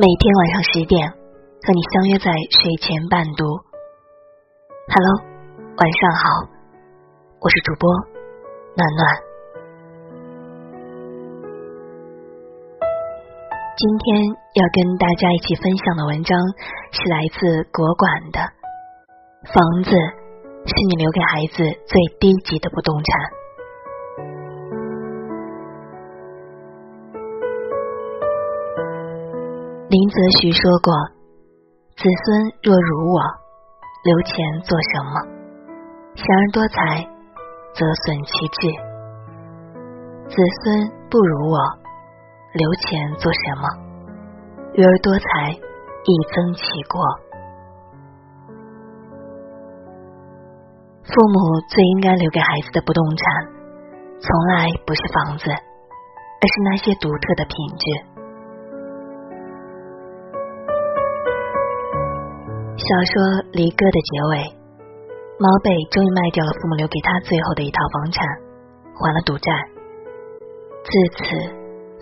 每天晚上十点，和你相约在睡前伴读。Hello，晚上好，我是主播暖暖。今天要跟大家一起分享的文章是来自国馆的《房子是你留给孩子最低级的不动产》。林则徐说过：“子孙若如我，留钱做什么？贤而多财，则损其志；子孙不如我，留钱做什么？愚而多财，亦增其过。”父母最应该留给孩子的不动产，从来不是房子，而是那些独特的品质。小说《离歌》的结尾，毛北终于卖掉了父母留给他最后的一套房产，还了赌债。自此，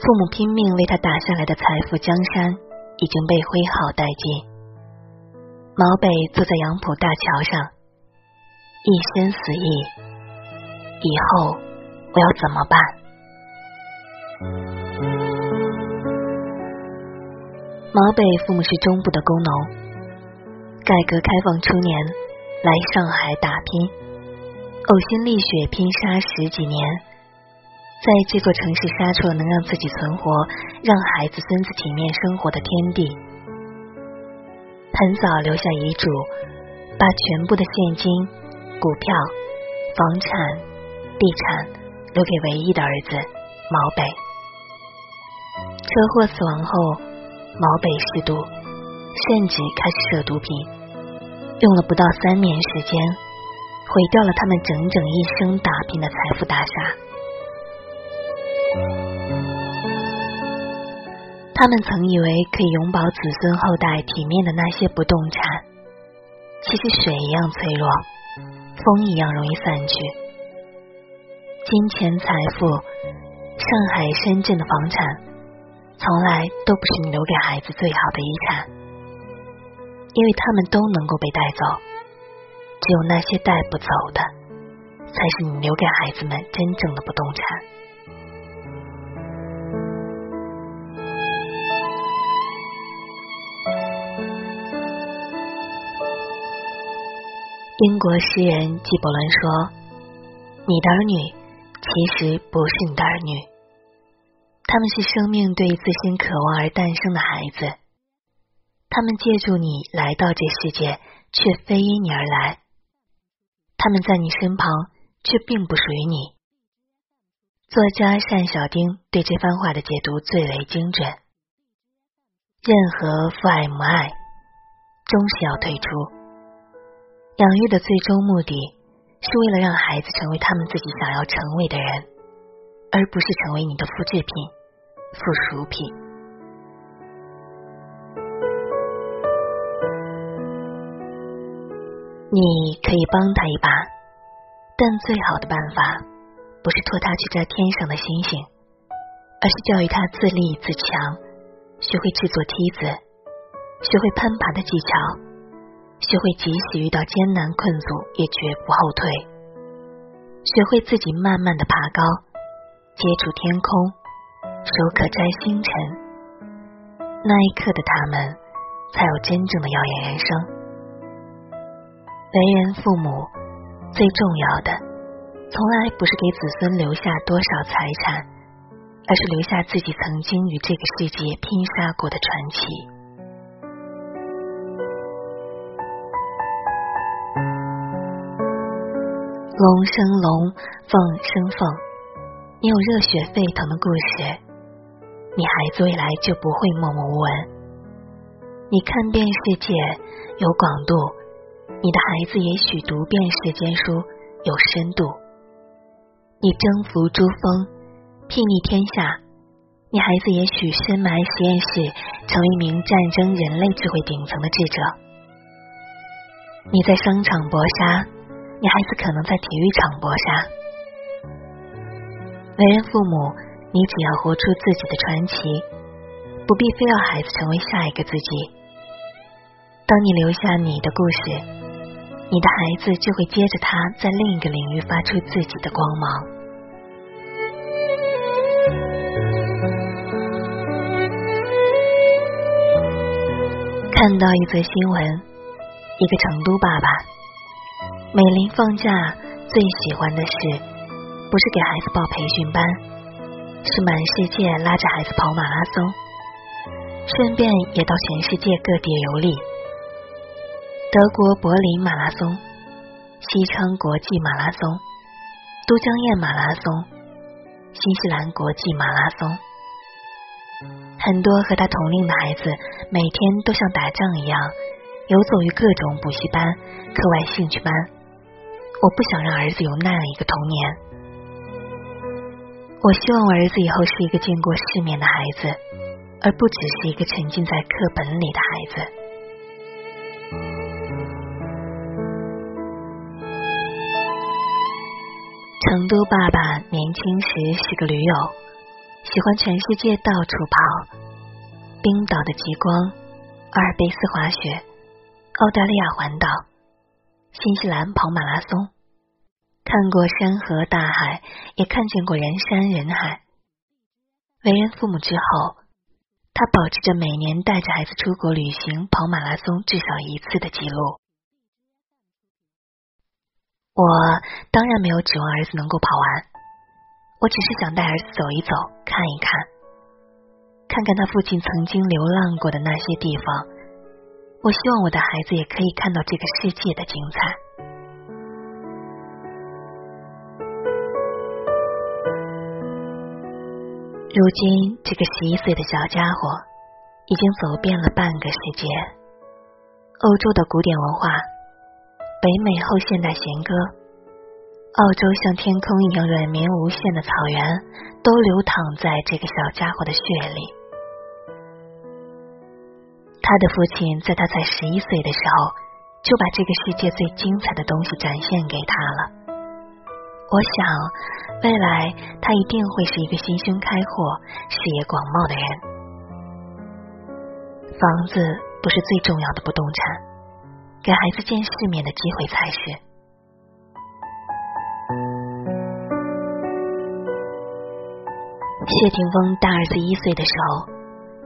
父母拼命为他打下来的财富江山已经被挥毫殆尽。毛北坐在杨浦大桥上，一身死意：以后我要怎么办？毛北父母是中部的工农。改革开放初年，来上海打拼，呕心沥血拼杀十几年，在这座城市杀出了能让自己存活、让孩子孙子体面生活的天地。很早留下遗嘱，把全部的现金、股票、房产、地产留给唯一的儿子毛北。车祸死亡后，毛北吸毒，甚至开始涉毒品。用了不到三年时间，毁掉了他们整整一生打拼的财富大厦。他们曾以为可以永保子孙后代体面的那些不动产，其实水一样脆弱，风一样容易散去。金钱财富，上海、深圳的房产，从来都不是你留给孩子最好的遗产。因为他们都能够被带走，只有那些带不走的，才是你留给孩子们真正的不动产。英国诗人纪伯伦说：“你的儿女其实不是你的儿女，他们是生命对自身渴望而诞生的孩子。”他们借助你来到这世界，却非因你而来。他们在你身旁，却并不属于你。作家单小丁对这番话的解读最为精准。任何父爱母爱，终是要退出。养育的最终目的，是为了让孩子成为他们自己想要成为的人，而不是成为你的复制品、附属品。你可以帮他一把，但最好的办法不是托他去摘天上的星星，而是教育他自立自强，学会制作梯子，学会攀爬的技巧，学会即使遇到艰难困阻也绝不后退，学会自己慢慢的爬高，接触天空，手可摘星辰。那一刻的他们，才有真正的耀眼人生。为人父母最重要的，从来不是给子孙留下多少财产，而是留下自己曾经与这个世界拼杀过的传奇。龙生龙，凤生凤。你有热血沸腾的故事，你孩子未来就不会默默无闻。你看遍世界，有广度。你的孩子也许读遍世间书，有深度；你征服珠峰，睥睨天下；你孩子也许深埋实验室，成为一名战争人类智慧顶层的智者。你在商场搏杀，你孩子可能在体育场搏杀。为人父母，你只要活出自己的传奇，不必非要孩子成为下一个自己。当你留下你的故事，你的孩子就会接着他在另一个领域发出自己的光芒。看到一则新闻，一个成都爸爸，每临放假最喜欢的事，不是给孩子报培训班，是满世界拉着孩子跑马拉松，顺便也到全世界各地游历。德国柏林马拉松、西昌国际马拉松、都江堰马拉松、新西兰国际马拉松，很多和他同龄的孩子每天都像打仗一样游走于各种补习班、课外兴趣班。我不想让儿子有那样一个童年。我希望我儿子以后是一个见过世面的孩子，而不只是一个沉浸在课本里的孩子。成都爸爸年轻时是个驴友，喜欢全世界到处跑，冰岛的极光、阿尔卑斯滑雪、澳大利亚环岛、新西兰跑马拉松，看过山河大海，也看见过人山人海。为人父母之后，他保持着每年带着孩子出国旅行、跑马拉松至少一次的记录。我当然没有指望儿子能够跑完，我只是想带儿子走一走，看一看，看看他父亲曾经流浪过的那些地方。我希望我的孩子也可以看到这个世界的精彩。如今，这个十一岁的小家伙已经走遍了半个世界，欧洲的古典文化。北美后现代弦歌，澳洲像天空一样软绵无限的草原，都流淌在这个小家伙的血里。他的父亲在他才十一岁的时候，就把这个世界最精彩的东西展现给他了。我想，未来他一定会是一个心胸开阔、视野广袤的人。房子不是最重要的不动产。给孩子见世面的机会才是。谢霆锋大儿子一岁的时候，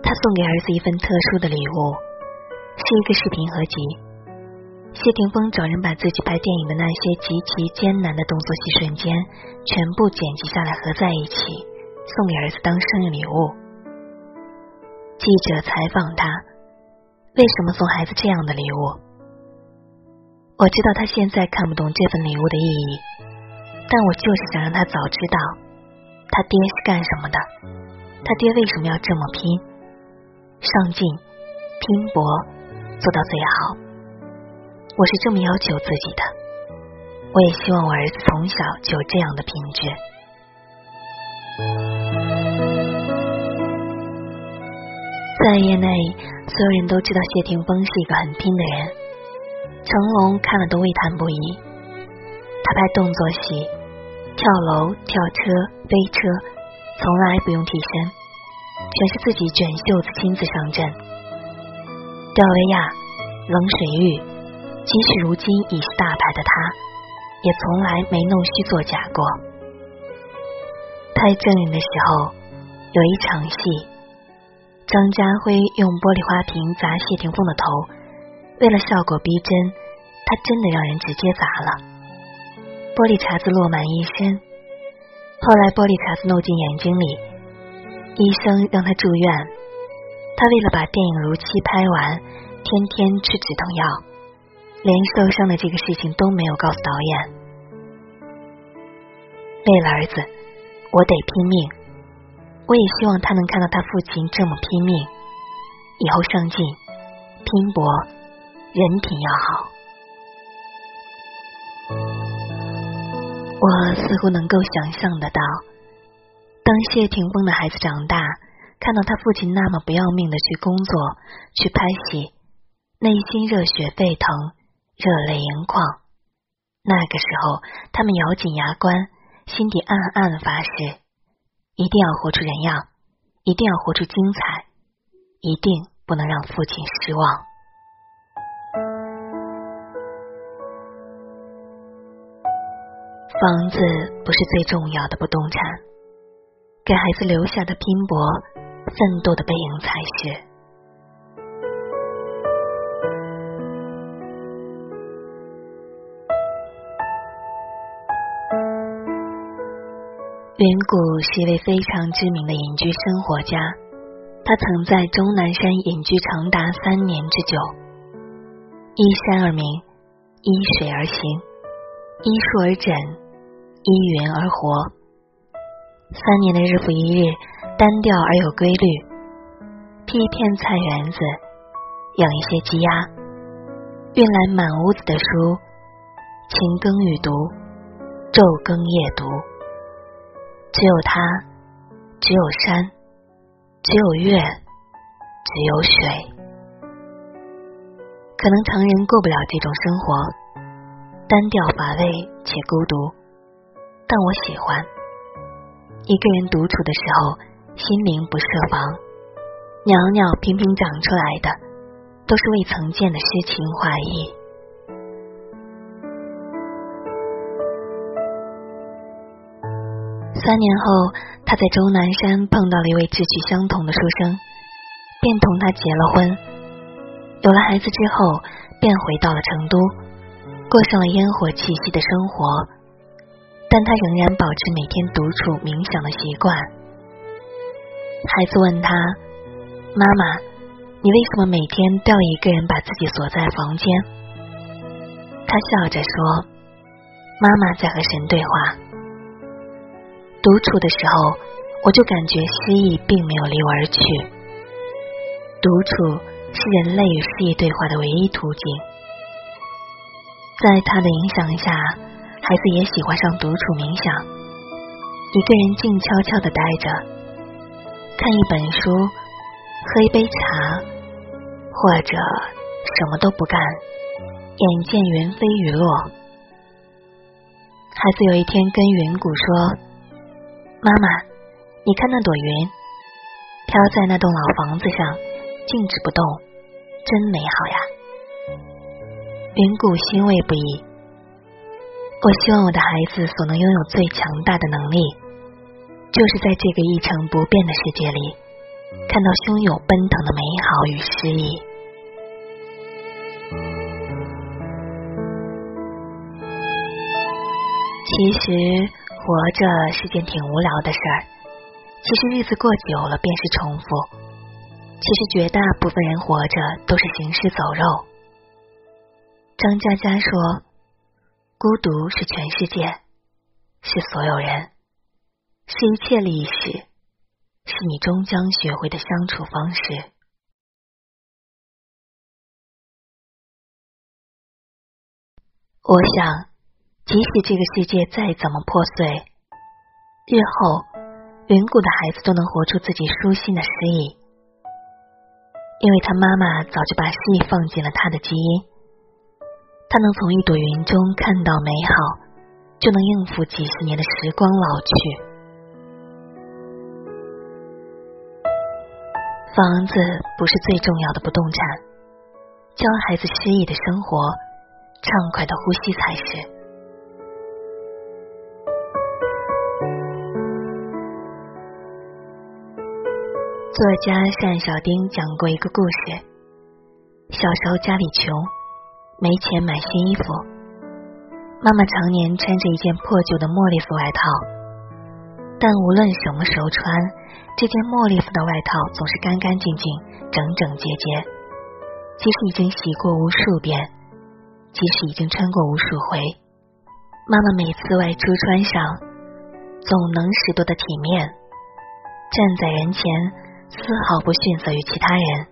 他送给儿子一份特殊的礼物，是一个视频合集。谢霆锋找人把自己拍电影的那些极其艰难的动作戏瞬间，全部剪辑下来合在一起，送给儿子当生日礼物。记者采访他，为什么送孩子这样的礼物？我知道他现在看不懂这份礼物的意义，但我就是想让他早知道他爹是干什么的，他爹为什么要这么拼，上进、拼搏，做到最好。我是这么要求自己的，我也希望我儿子从小就有这样的品质。在业内，所有人都知道谢霆锋是一个很拼的人。成龙看了都为叹不已。他拍动作戏，跳楼、跳车、飞车，从来不用替身，全是自己卷袖子亲自上阵。吊威亚、冷水浴，即使如今已是大牌的他，也从来没弄虚作假过。拍正人的时候，有一场戏，张家辉用玻璃花瓶砸谢霆锋的头。为了效果逼真，他真的让人直接砸了。玻璃碴子落满一身，后来玻璃碴子弄进眼睛里，医生让他住院。他为了把电影如期拍完，天天吃止痛药，连受伤的这个事情都没有告诉导演。为了儿子，我得拼命。我也希望他能看到他父亲这么拼命，以后上进、拼搏。人品要好，我似乎能够想象得到，当谢霆锋的孩子长大，看到他父亲那么不要命的去工作、去拍戏，内心热血沸腾、热泪盈眶。那个时候，他们咬紧牙关，心底暗暗发誓，一定要活出人样，一定要活出精彩，一定不能让父亲失望。房子不是最重要的不动产，给孩子留下的拼搏、奋斗的背影才是。云谷是一位非常知名的隐居生活家，他曾在终南山隐居长达三年之久，依山而名，依水而行，依树而枕，依云而活。三年的日复一日，单调而有规律，劈一片菜园子，养一些鸡鸭，运来满屋子的书，勤耕雨读，昼耕夜读。只有他，只有山，只有月，只有水。可能常人过不了这种生活，单调乏味且孤独。但我喜欢一个人独处的时候，心灵不设防，袅袅频频长出来的，都是未曾见的诗情画意。三年后，他在终南山碰到了一位志趣相同的书生，便同他结了婚。有了孩子之后，便回到了成都，过上了烟火气息的生活。但他仍然保持每天独处冥想的习惯。孩子问他：“妈妈，你为什么每天都要一个人把自己锁在房间？”他笑着说：“妈妈在和神对话。”独处的时候，我就感觉失意并没有离我而去。独处是人类与失意对话的唯一途径。在他的影响下，孩子也喜欢上独处冥想，一个人静悄悄的待着，看一本书，喝一杯茶，或者什么都不干，眼见云飞雨落。孩子有一天跟云谷说。妈妈，你看那朵云，飘在那栋老房子上，静止不动，真美好呀！云谷欣慰不已。我希望我的孩子所能拥有最强大的能力，就是在这个一成不变的世界里，看到汹涌奔腾的美好与诗意。其实。活着是件挺无聊的事儿，其实日子过久了便是重复。其实绝大部分人活着都是行尸走肉。张嘉佳说：“孤独是全世界，是所有人，是一切历史，是你终将学会的相处方式。”我想。即使这个世界再怎么破碎，日后云谷的孩子都能活出自己舒心的诗意，因为他妈妈早就把诗意放进了他的基因。他能从一朵云中看到美好，就能应付几十年的时光老去。房子不是最重要的不动产，教孩子诗意的生活，畅快的呼吸才是。作家单小丁讲过一个故事：小时候家里穷，没钱买新衣服，妈妈常年穿着一件破旧的茉莉服外套。但无论什么时候穿，这件茉莉服的外套总是干干净净、整整洁洁。即使已经洗过无数遍，即使已经穿过无数回，妈妈每次外出穿上，总能拾掇的体面，站在人前。丝毫不逊色于其他人。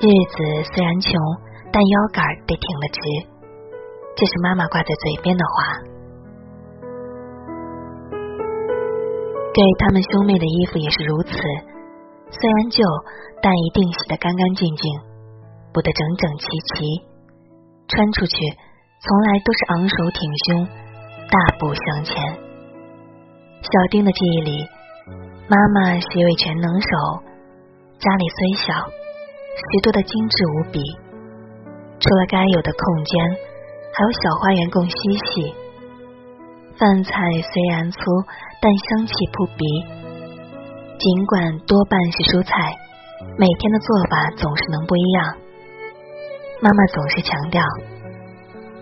日子虽然穷，但腰杆得挺得直，这是妈妈挂在嘴边的话。给他们兄妹的衣服也是如此，虽然旧，但一定洗得干干净净，补得整整齐齐，穿出去从来都是昂首挺胸，大步向前。小丁的记忆里。妈妈是一位全能手，家里虽小，许多的精致无比。除了该有的空间，还有小花园供嬉戏。饭菜虽然粗，但香气扑鼻。尽管多半是蔬菜，每天的做法总是能不一样。妈妈总是强调，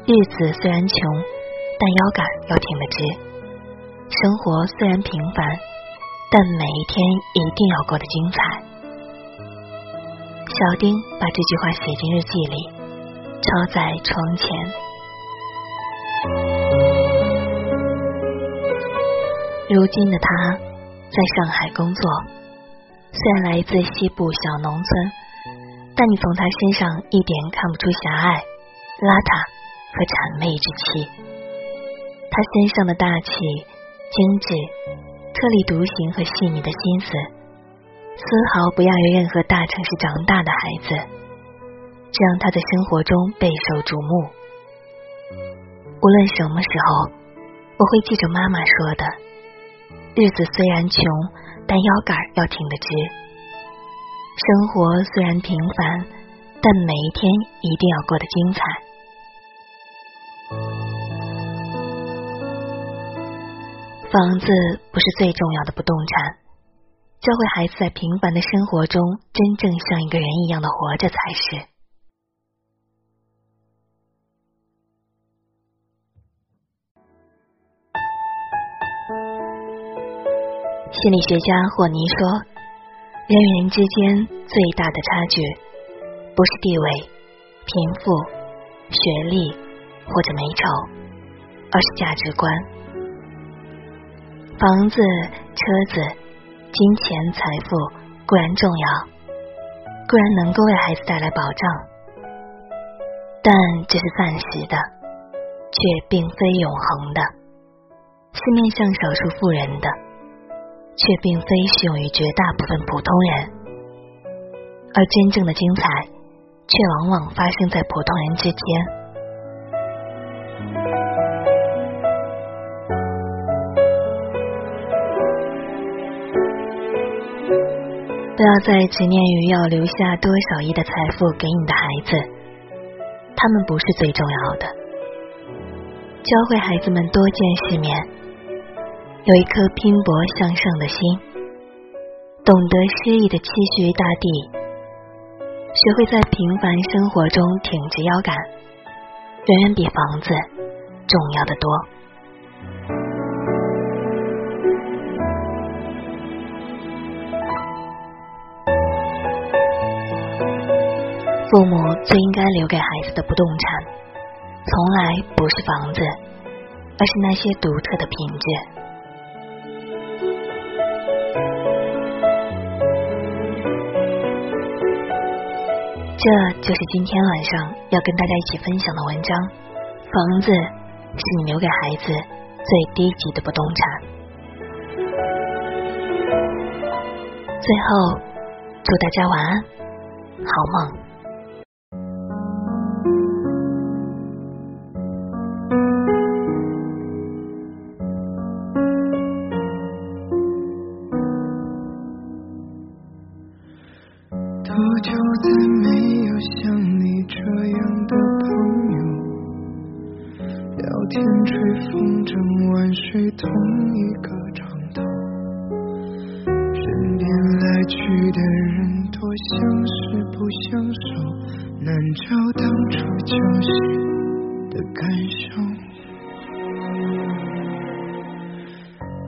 日子虽然穷，但腰杆要挺得直；生活虽然平凡，但每一天一定要过得精彩。小丁把这句话写进日记里，抄在窗前。如今的他在上海工作，虽然来自西部小农村。但你从他身上一点看不出狭隘、邋遢和谄媚之气。他身上的大气、精致、特立独行和细腻的心思，丝毫不亚于任何大城市长大的孩子，这让他在生活中备受瞩目。无论什么时候，我会记着妈妈说的：日子虽然穷，但腰杆要挺得直。生活虽然平凡，但每一天一定要过得精彩。房子不是最重要的不动产，教会孩子在平凡的生活中真正像一个人一样的活着才是。心理学家霍尼说。人与人之间最大的差距，不是地位、贫富、学历或者美丑，而是价值观。房子、车子、金钱、财富固然重要，固然能够为孩子带来保障，但这是暂时的，却并非永恒的，是面向少数富人的。却并非适用于绝大部分普通人，而真正的精彩，却往往发生在普通人之间。不要再执念于要留下多少亿的财富给你的孩子，他们不是最重要的。教会孩子们多见世面。有一颗拼搏向上的心，懂得诗意的期许于大地，学会在平凡生活中挺直腰杆，远远比房子重要的多。父母最应该留给孩子的不动产，从来不是房子，而是那些独特的品质。这就是今天晚上要跟大家一起分享的文章。房子是你留给孩子最低级的不动产。最后，祝大家晚安，好梦。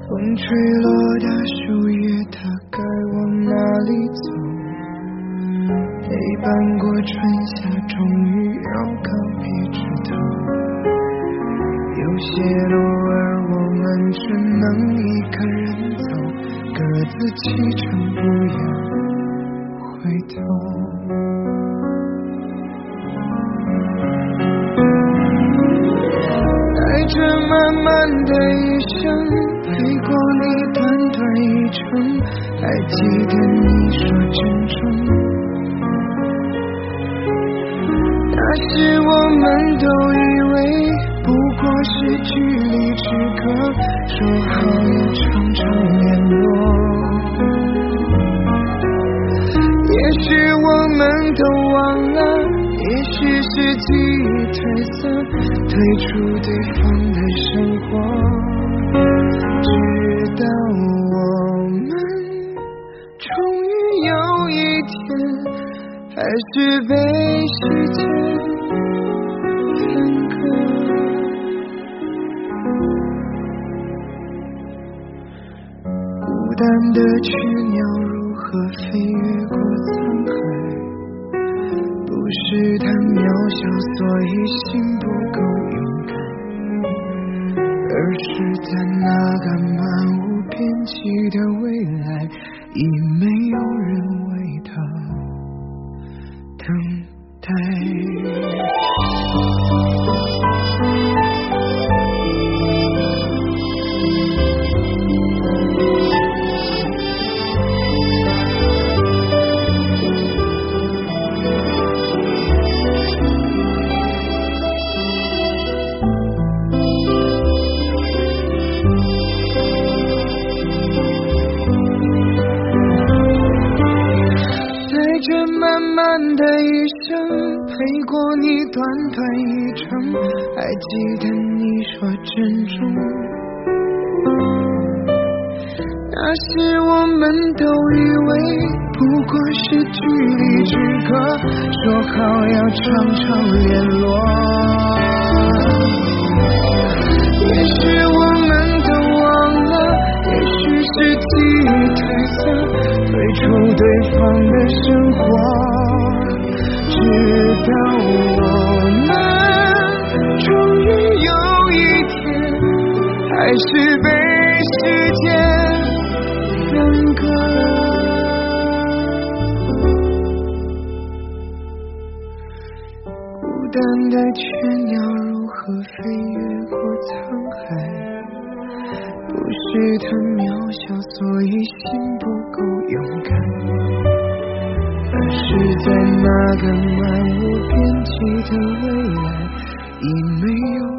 风吹落的树叶，它该往哪里走？陪伴过春夏，终于要告别枝头。有些路儿。们只能一个人走，各自启程，记得你说珍重，那时我们都以为不过是距离之隔。说好要常常联络，也许我们都忘了，也许是记忆褪色，退出对方的生活。是太渺小，所以心不够勇敢，而是在那个漫无边际的未来，已没有漫的一生，陪过你短短一程，还记得你说珍重。那时我们都以为不过是距离之隔，说好要常常联络。也许我们都忘了，也许是记忆褪色，退出对方的生活，直到我们终于有一天，还是被时间分割。孤单的雀鸟如何飞越过沧海？不是太渺小，所以心不够勇敢，而是在那个漫无边际的未来，已没有。